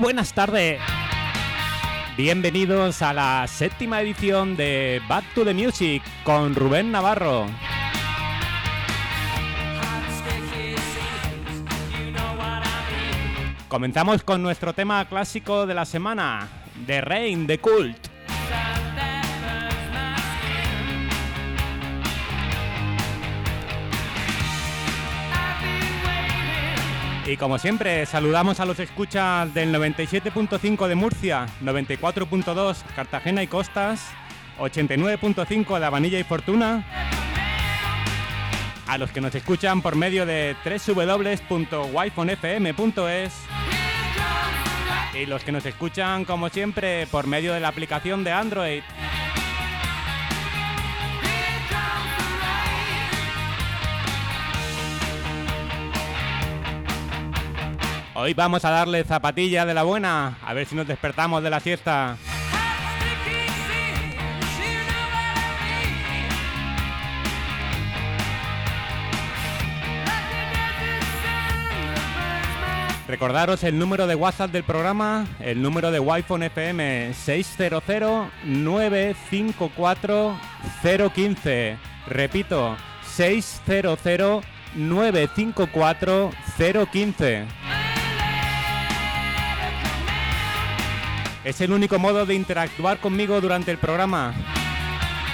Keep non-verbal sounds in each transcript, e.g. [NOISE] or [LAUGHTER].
Buenas tardes. Bienvenidos a la séptima edición de Back to the Music con Rubén Navarro. Comenzamos con nuestro tema clásico de la semana, The Rain, The Cult. Y como siempre, saludamos a los escuchas del 97.5 de Murcia, 94.2 Cartagena y Costas, 89.5 de Avanilla y Fortuna, a los que nos escuchan por medio de www.wifonfm.es y los que nos escuchan como siempre por medio de la aplicación de Android. Hoy vamos a darle zapatilla de la buena, a ver si nos despertamos de la siesta. Recordaros el número de WhatsApp del programa, el número de Wi-Fi FM 600 954 015. Repito, 600 Es el único modo de interactuar conmigo durante el programa.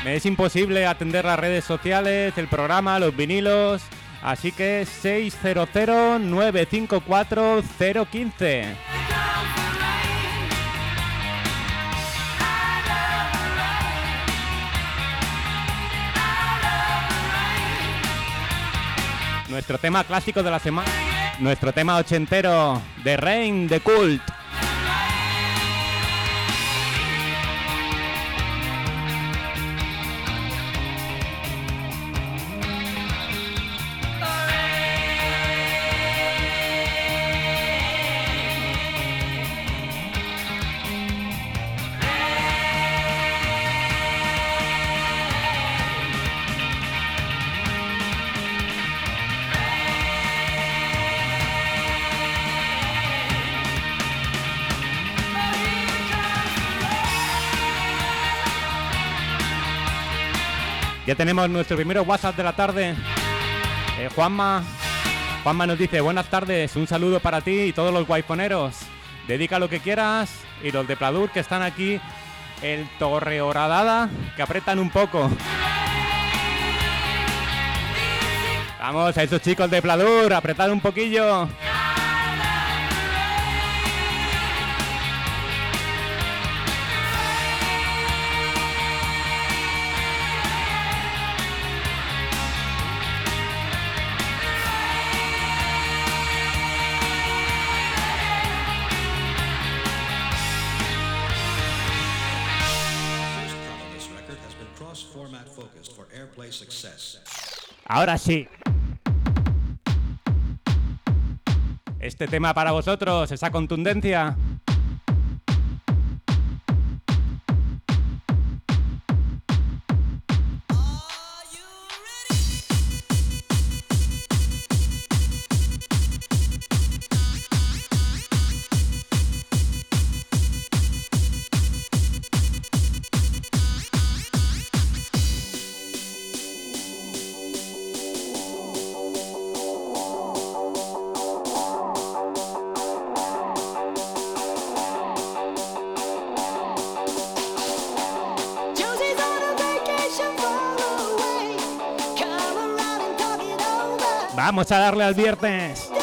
Me es imposible atender las redes sociales, el programa, los vinilos. Así que 600-954-015. Nuestro tema clásico de la semana. Nuestro tema ochentero de Rain de Cult. Tenemos nuestro primer WhatsApp de la tarde. Eh, Juanma, Juanma nos dice, buenas tardes, un saludo para ti y todos los guayponeros. Dedica lo que quieras y los de Pladur que están aquí, el Torreoradada, que apretan un poco. Vamos a esos chicos de Pladur, apretar un poquillo. Ahora sí. Este tema para vosotros, esa contundencia. Vamos a darle al viernes.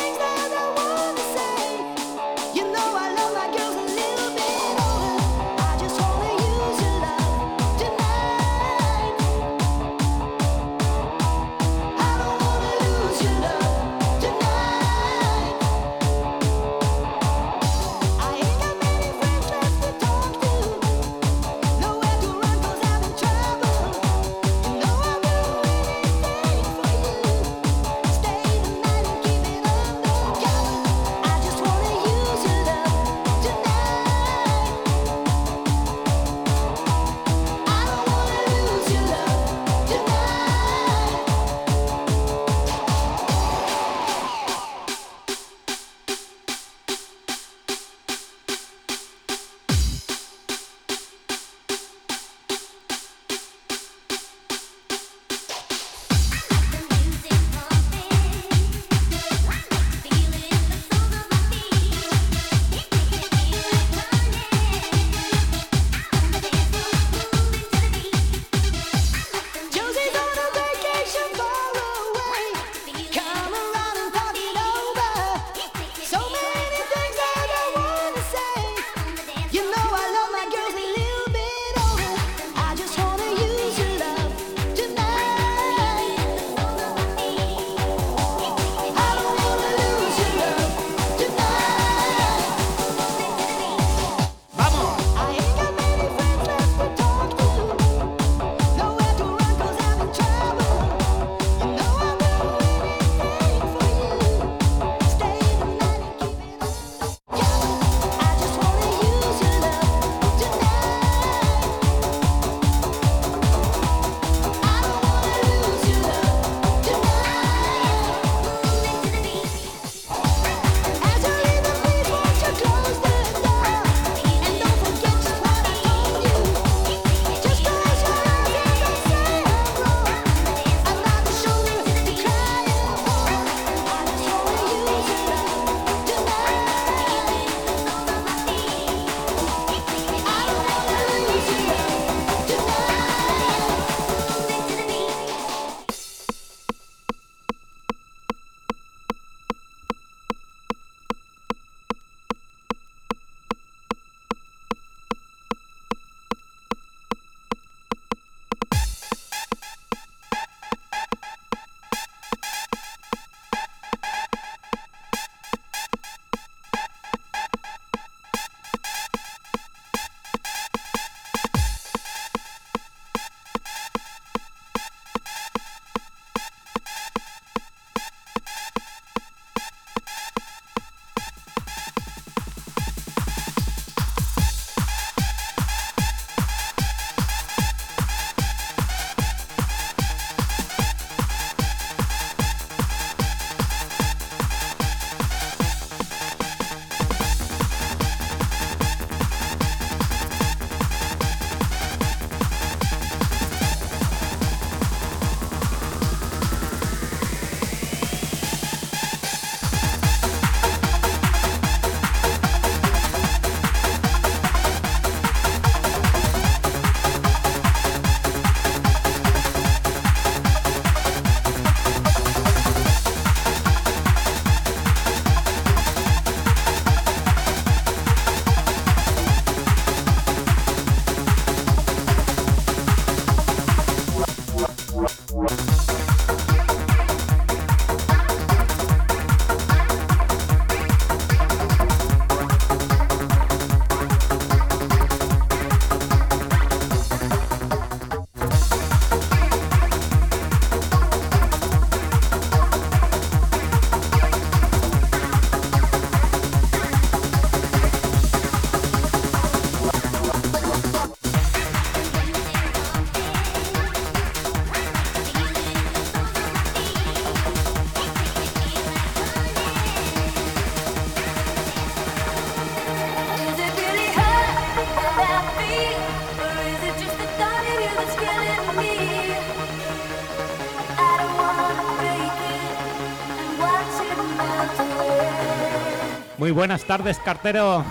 Buenas tardes, cartero.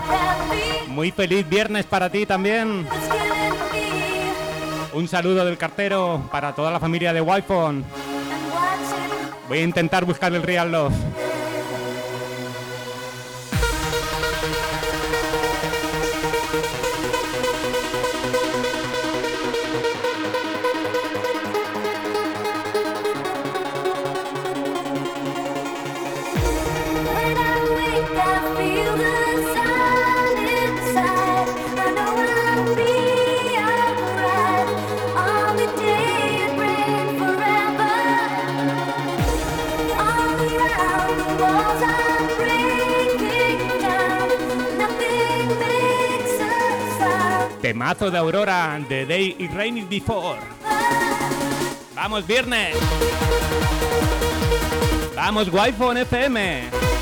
Muy feliz viernes para ti también. Un saludo del cartero para toda la familia de wi Voy a intentar buscar el Real Love. Temazo de Aurora, The Day It Rained Before. Vamos, viernes. Vamos, Wi-Fi FM.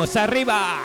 ¡Vamos arriba!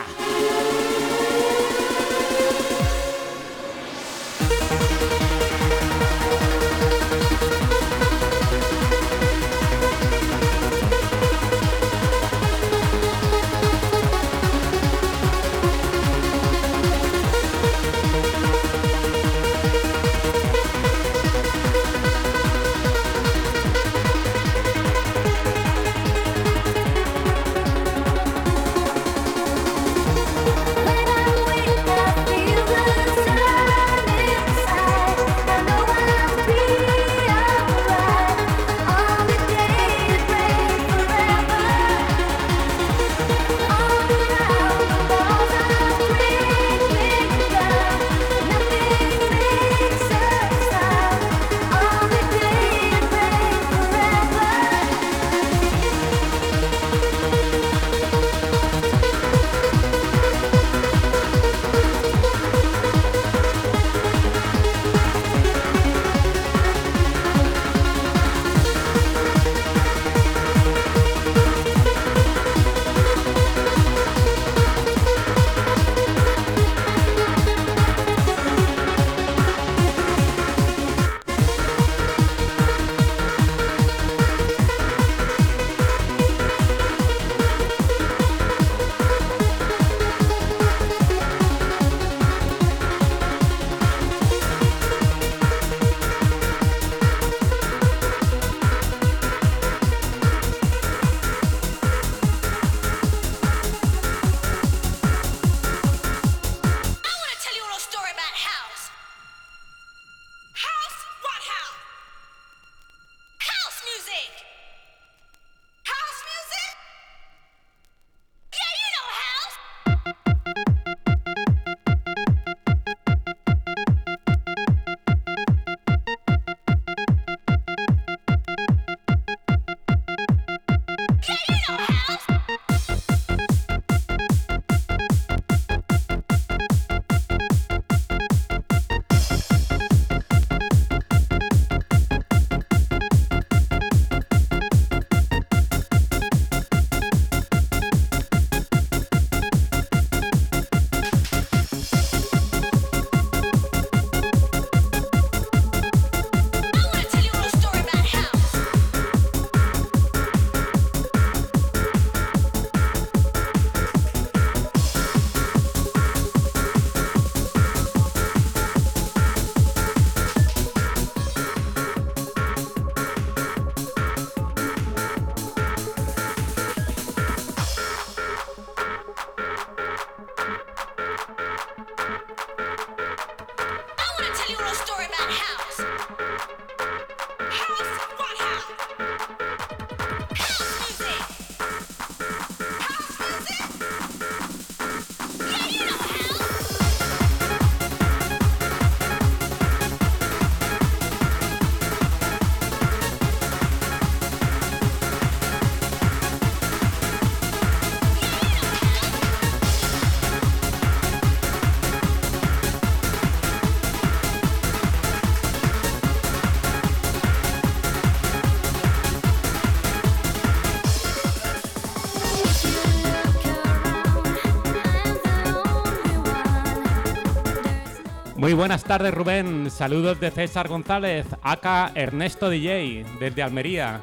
Buenas tardes Rubén, saludos de César González, acá Ernesto DJ, desde Almería.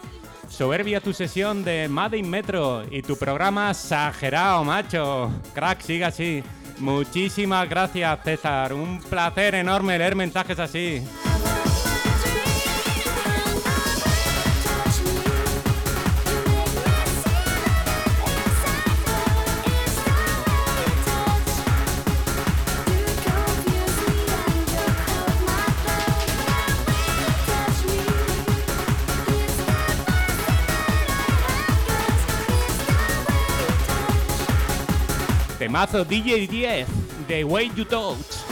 Soberbia tu sesión de Made in Metro y tu programa exagerado, macho. Crack, siga así. Muchísimas gracias, César. Un placer enorme leer mensajes así. Temazo DJ 10, The Way You Touch.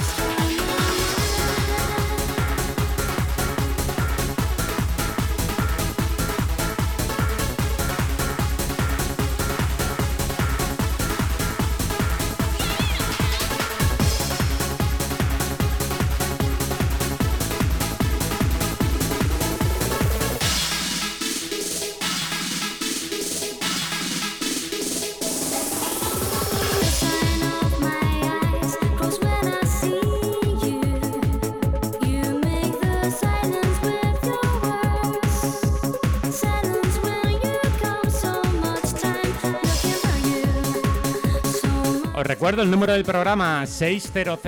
Recuerdo el número del programa 600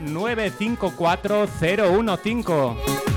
954 015.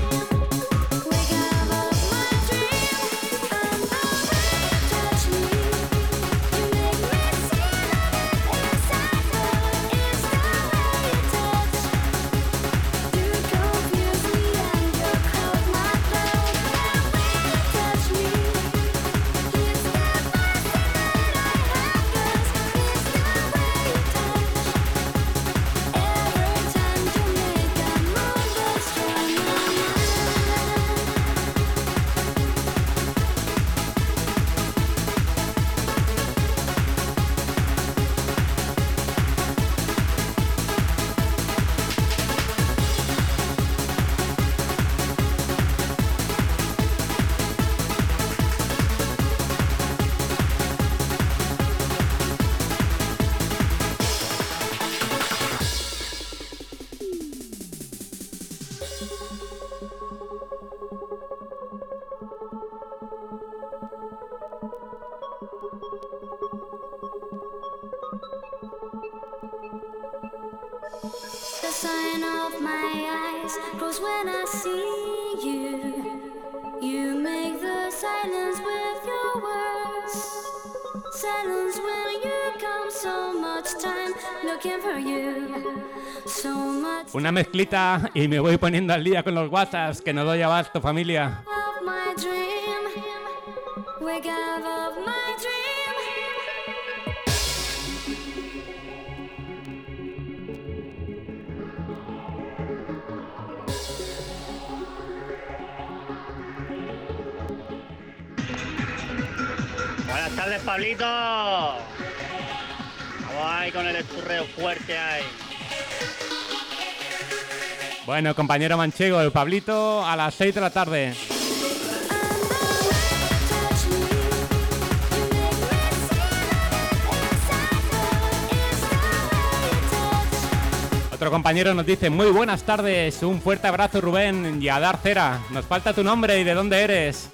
Una mezclita y me voy poniendo al día con los WhatsApps que no doy abasto, familia. Buenas tardes, Pablito. Vamos con el esturreo fuerte ahí. Bueno, compañero manchego, el Pablito a las 6 de la tarde. Otro compañero nos dice, muy buenas tardes, un fuerte abrazo Rubén y a dar cera. Nos falta tu nombre y de dónde eres.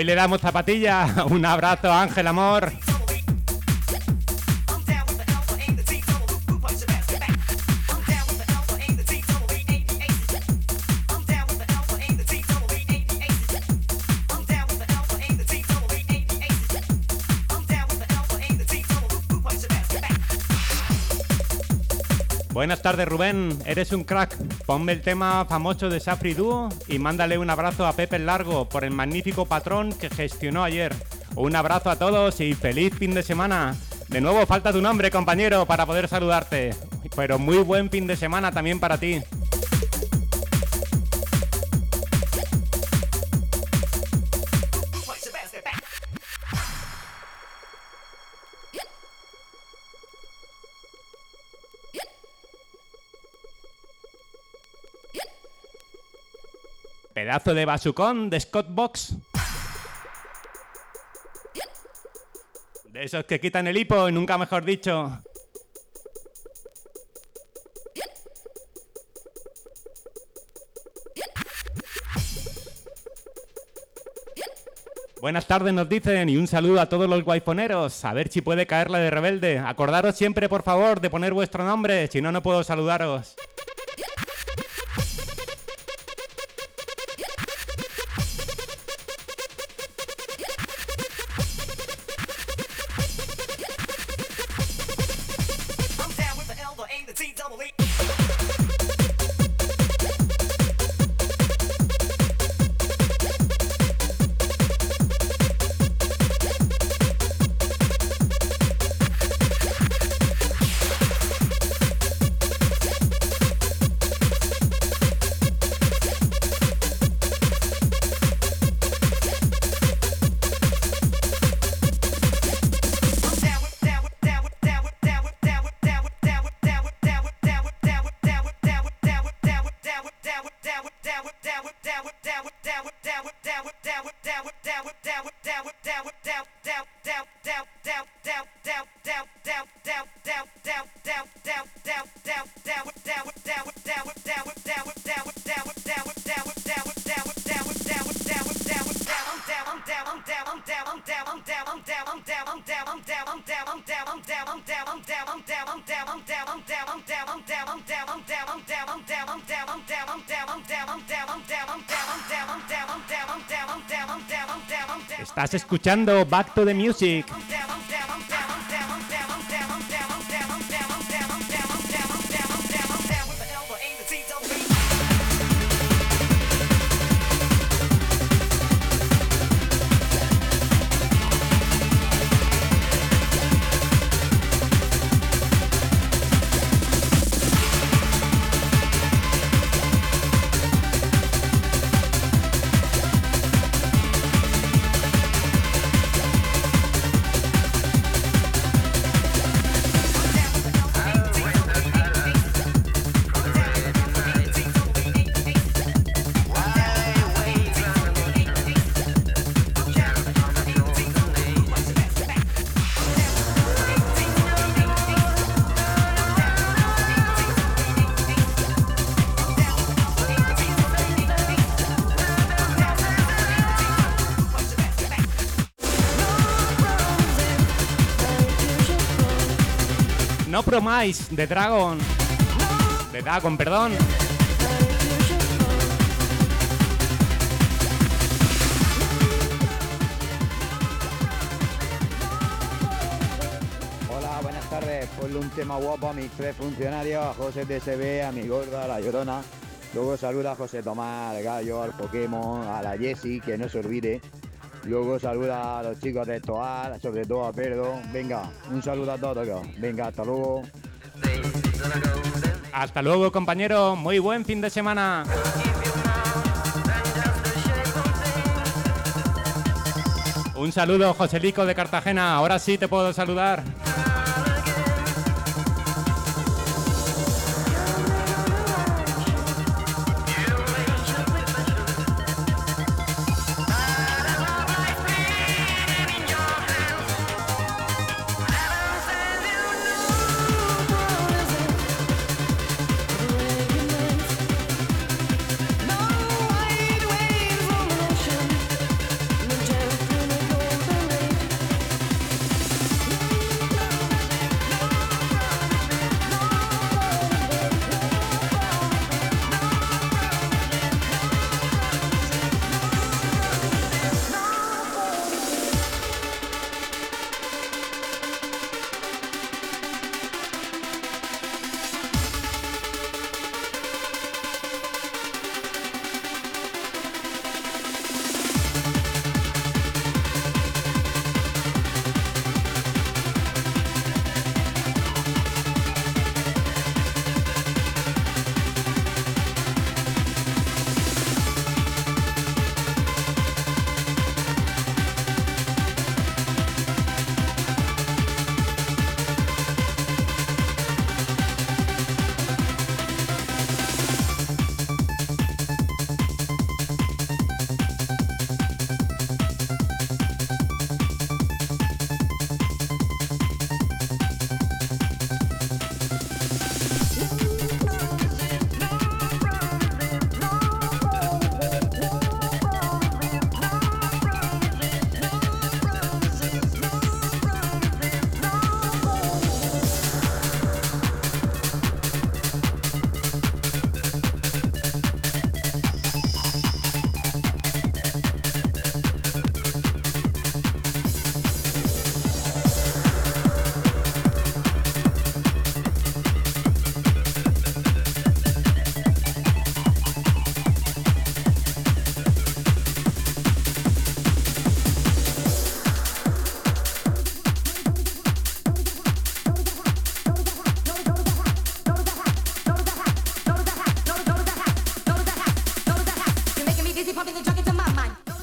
Hoy le damos zapatilla. [LAUGHS] Un abrazo, Ángel, amor. Buenas tardes Rubén, eres un crack. Ponme el tema famoso de Safri Duo y mándale un abrazo a Pepe Largo por el magnífico patrón que gestionó ayer. Un abrazo a todos y feliz fin de semana. De nuevo falta tu nombre compañero para poder saludarte, pero muy buen fin de semana también para ti. Pedazo de basucón de Scott Box. De esos que quitan el hipo y nunca mejor dicho. Buenas tardes nos dicen y un saludo a todos los guayfoneros. A ver si puede caer la de rebelde. Acordaros siempre por favor de poner vuestro nombre, si no no puedo saludaros. Estás escuchando Back to the Music. Promise de Dragon. De Dragon, perdón. Hola, buenas tardes. Ponle un tema guapo a mis tres funcionarios, a José TSB, a mi gorda, a la llorona. Luego saluda a José Tomás, al gallo, al Pokémon, a la Jessie, que no se olvide. Luego saluda a los chicos de Toal, sobre todo a Pedro. Venga, un saludo a todos. Venga, hasta luego. Hasta luego, compañero. Muy buen fin de semana. Un saludo, Joselico de Cartagena. Ahora sí te puedo saludar.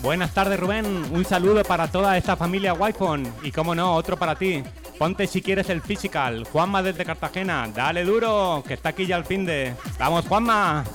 Buenas tardes, Rubén. Un saludo para toda esta familia wi Y como no, otro para ti. Ponte si quieres el physical. Juanma desde Cartagena. Dale duro, que está aquí ya el fin de. ¡Vamos, Juanma!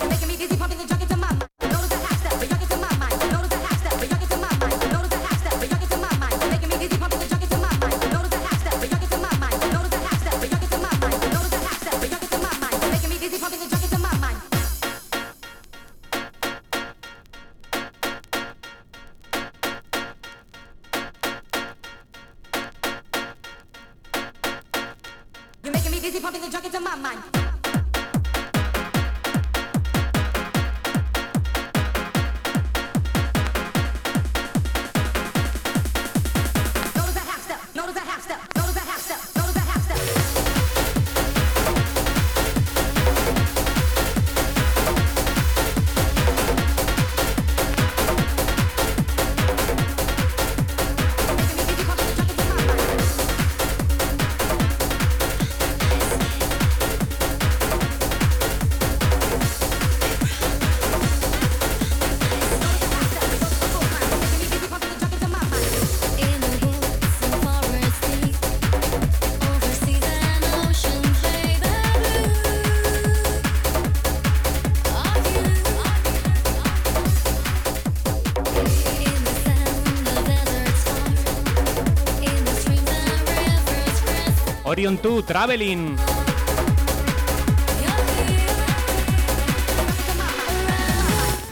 Orion 2 Traveling.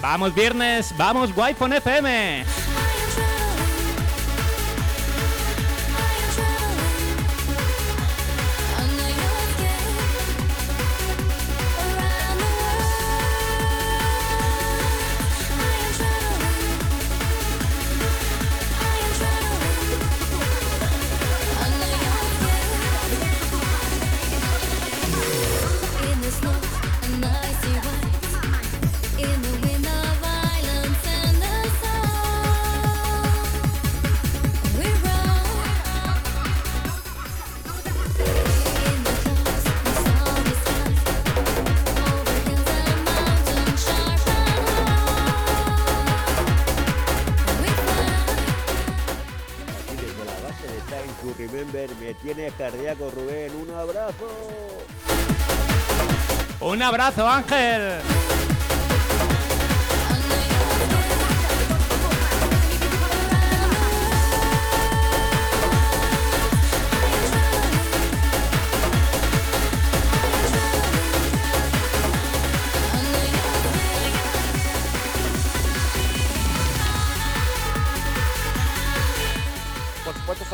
Vamos viernes, vamos Wi-Fi FM. Cardíaco, Rubén. Un abrazo. Un abrazo, Ángel.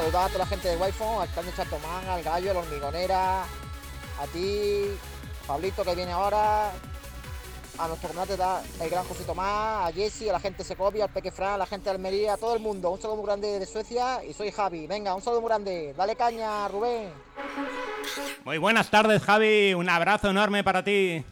Saludar a toda la gente de Wi-Fi, al Carmen Chantomán, al Gallo, a la Hormigonera, a ti, Pablito que viene ahora, a nuestro comandante el gran José Tomás, a Jesse, a la gente de Segovia, al Peque Fran, a la gente de Almería, a todo el mundo. Un saludo muy grande de Suecia y soy Javi. Venga, un saludo muy grande. Dale caña, Rubén. Muy buenas tardes, Javi. Un abrazo enorme para ti.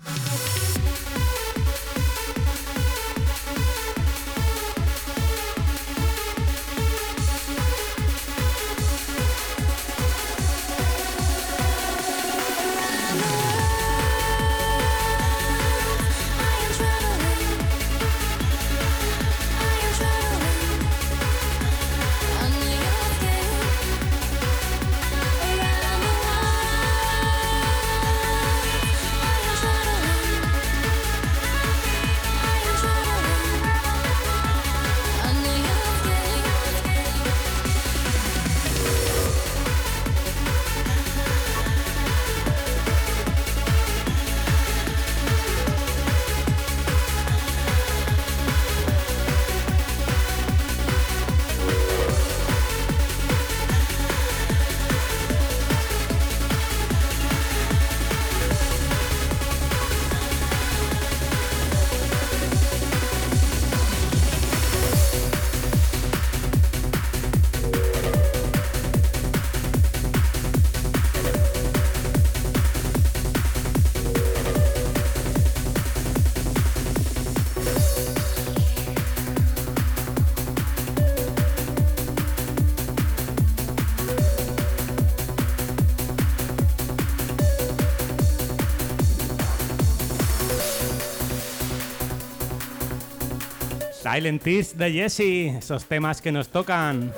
Silent Tears de Jesse, esos temas que nos tocan.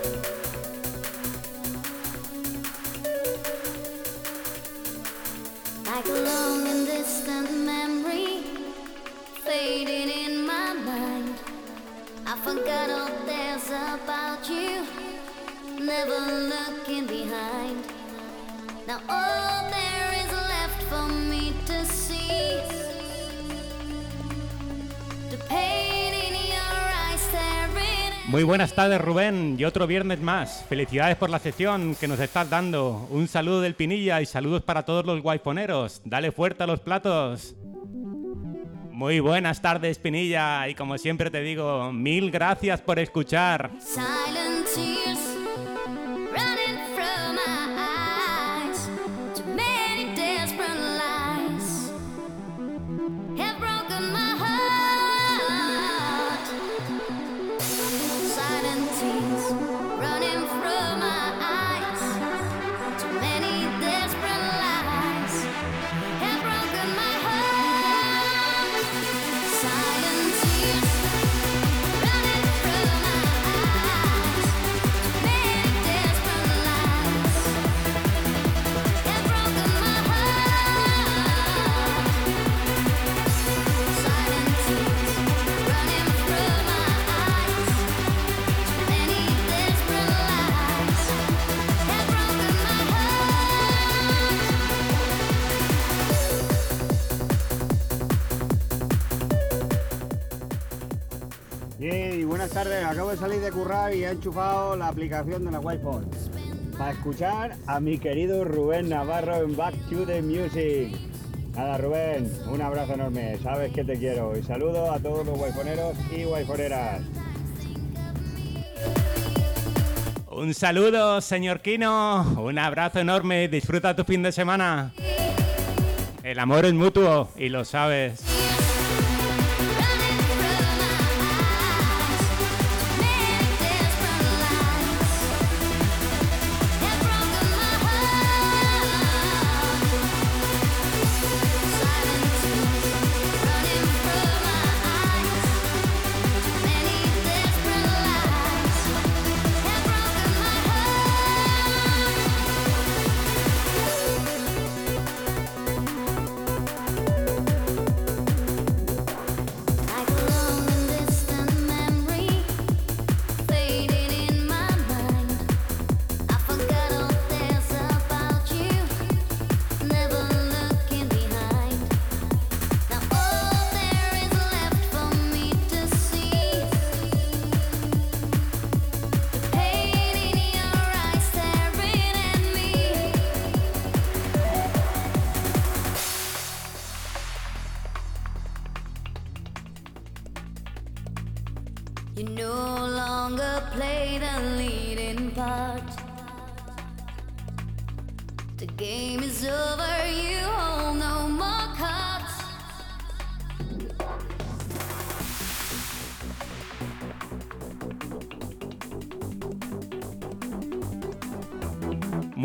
Buenas tardes Rubén y otro viernes más. Felicidades por la sesión que nos estás dando. Un saludo del Pinilla y saludos para todos los guayponeros. Dale fuerte a los platos. Muy buenas tardes Pinilla y como siempre te digo, mil gracias por escuchar. De de currar y he enchufado la aplicación de la wi para escuchar a mi querido Rubén Navarro en Back to the Music. Nada, Rubén, un abrazo enorme. Sabes que te quiero. Y saludo a todos los guayponeros y guayponeras. Un saludo, señor Kino. Un abrazo enorme. Disfruta tu fin de semana. El amor es mutuo y lo sabes.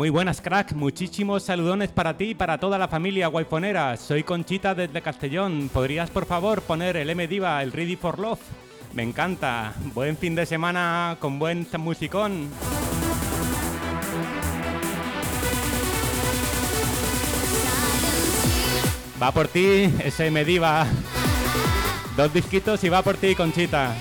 Muy buenas, crack. Muchísimos saludones para ti y para toda la familia guayponera. Soy Conchita desde Castellón. ¿Podrías, por favor, poner el M Diva, el Ready for Love? Me encanta. Buen fin de semana con buen musicón. Va por ti, ese M Diva. Dos disquitos y va por ti, Conchita.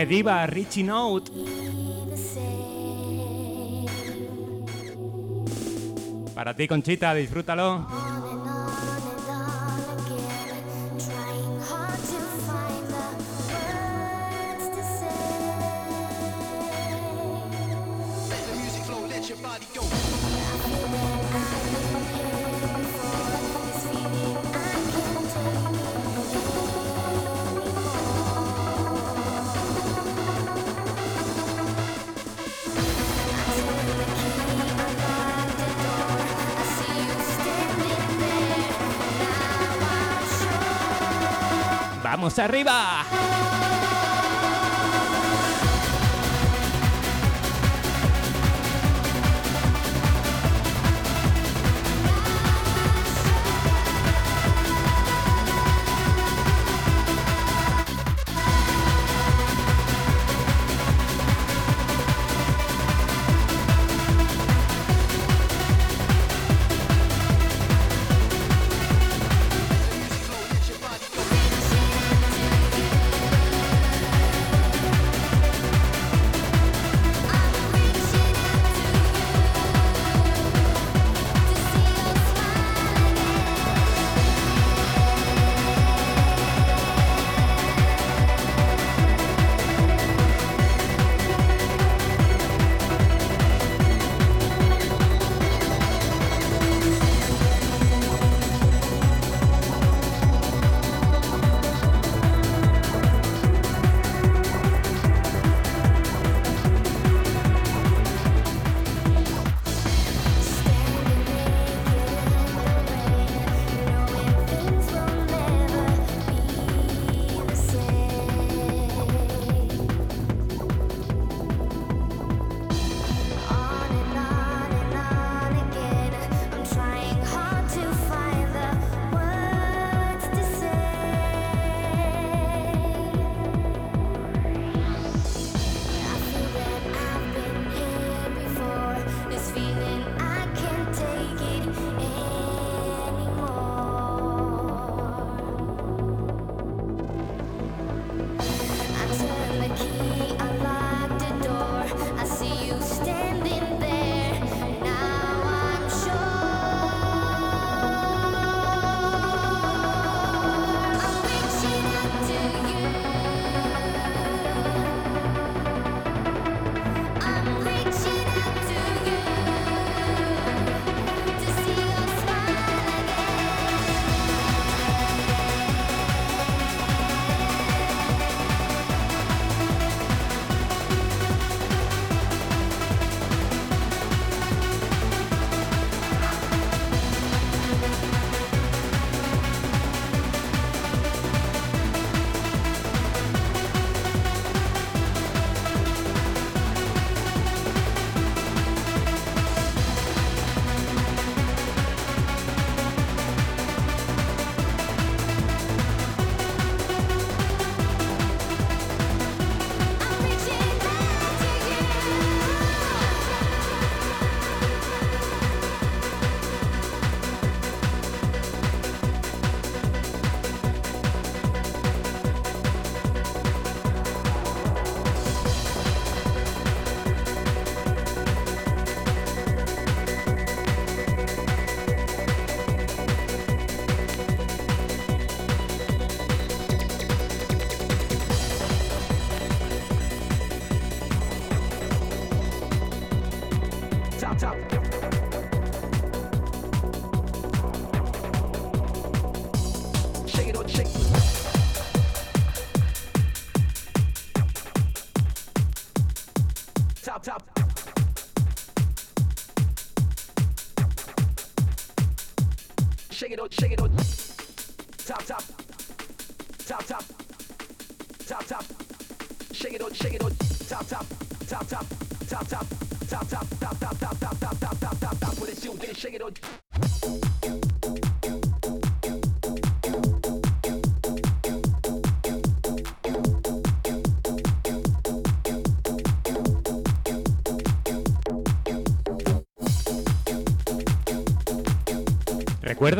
Mediva, Richie Note. Para ti, Conchita, disfrútalo. ¡Vamos arriba!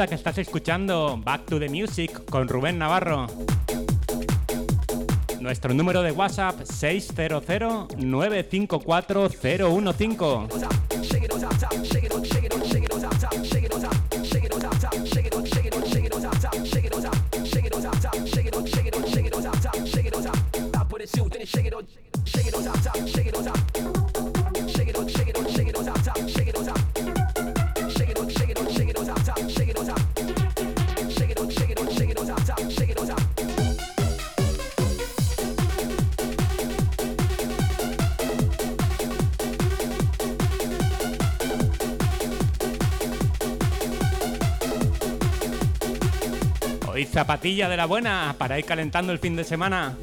Que estás escuchando Back to the Music con Rubén Navarro. Nuestro número de WhatsApp 600-954-015. Zapatilla de la buena para ir calentando el fin de semana.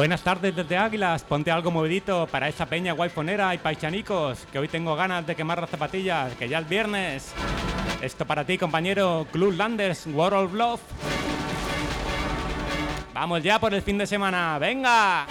Buenas tardes desde Águilas, ponte algo movidito para esa peña guayfonera y paichanicos, que hoy tengo ganas de quemar las zapatillas, que ya es viernes. Esto para ti, compañero Club Landers, World of Love. Vamos ya por el fin de semana, venga.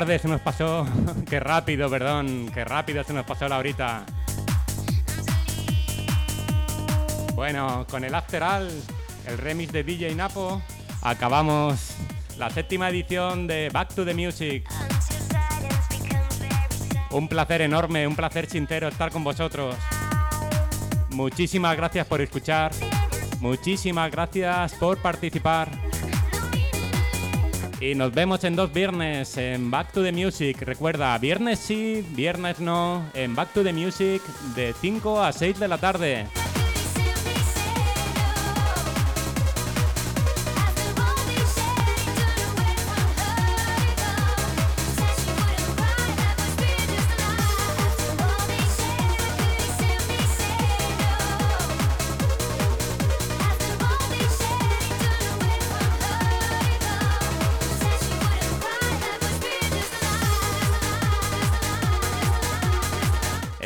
Tarde se nos pasó, [LAUGHS] qué rápido, perdón, qué rápido se nos pasó la horita. Bueno, con el After All, el remix de DJ Napo, acabamos la séptima edición de Back to the Music. Un placer enorme, un placer sincero estar con vosotros. Muchísimas gracias por escuchar. Muchísimas gracias por participar. Y nos vemos en dos viernes en Back to the Music. Recuerda, viernes sí, viernes no, en Back to the Music de 5 a 6 de la tarde.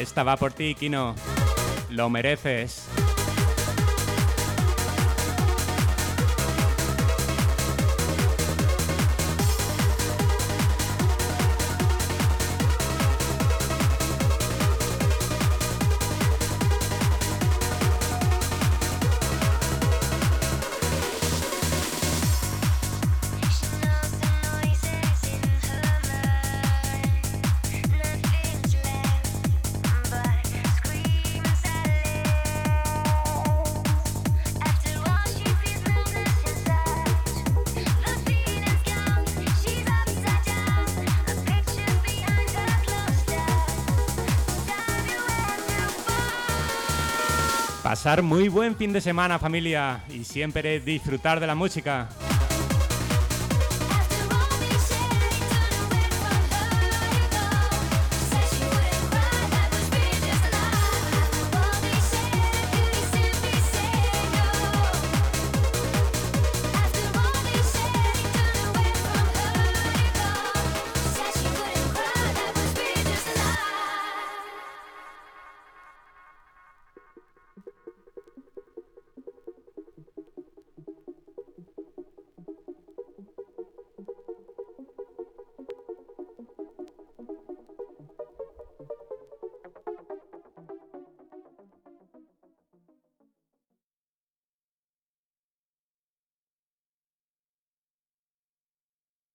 Esta va por ti, Kino. Lo mereces. Pasar muy buen fin de semana familia y siempre disfrutar de la música.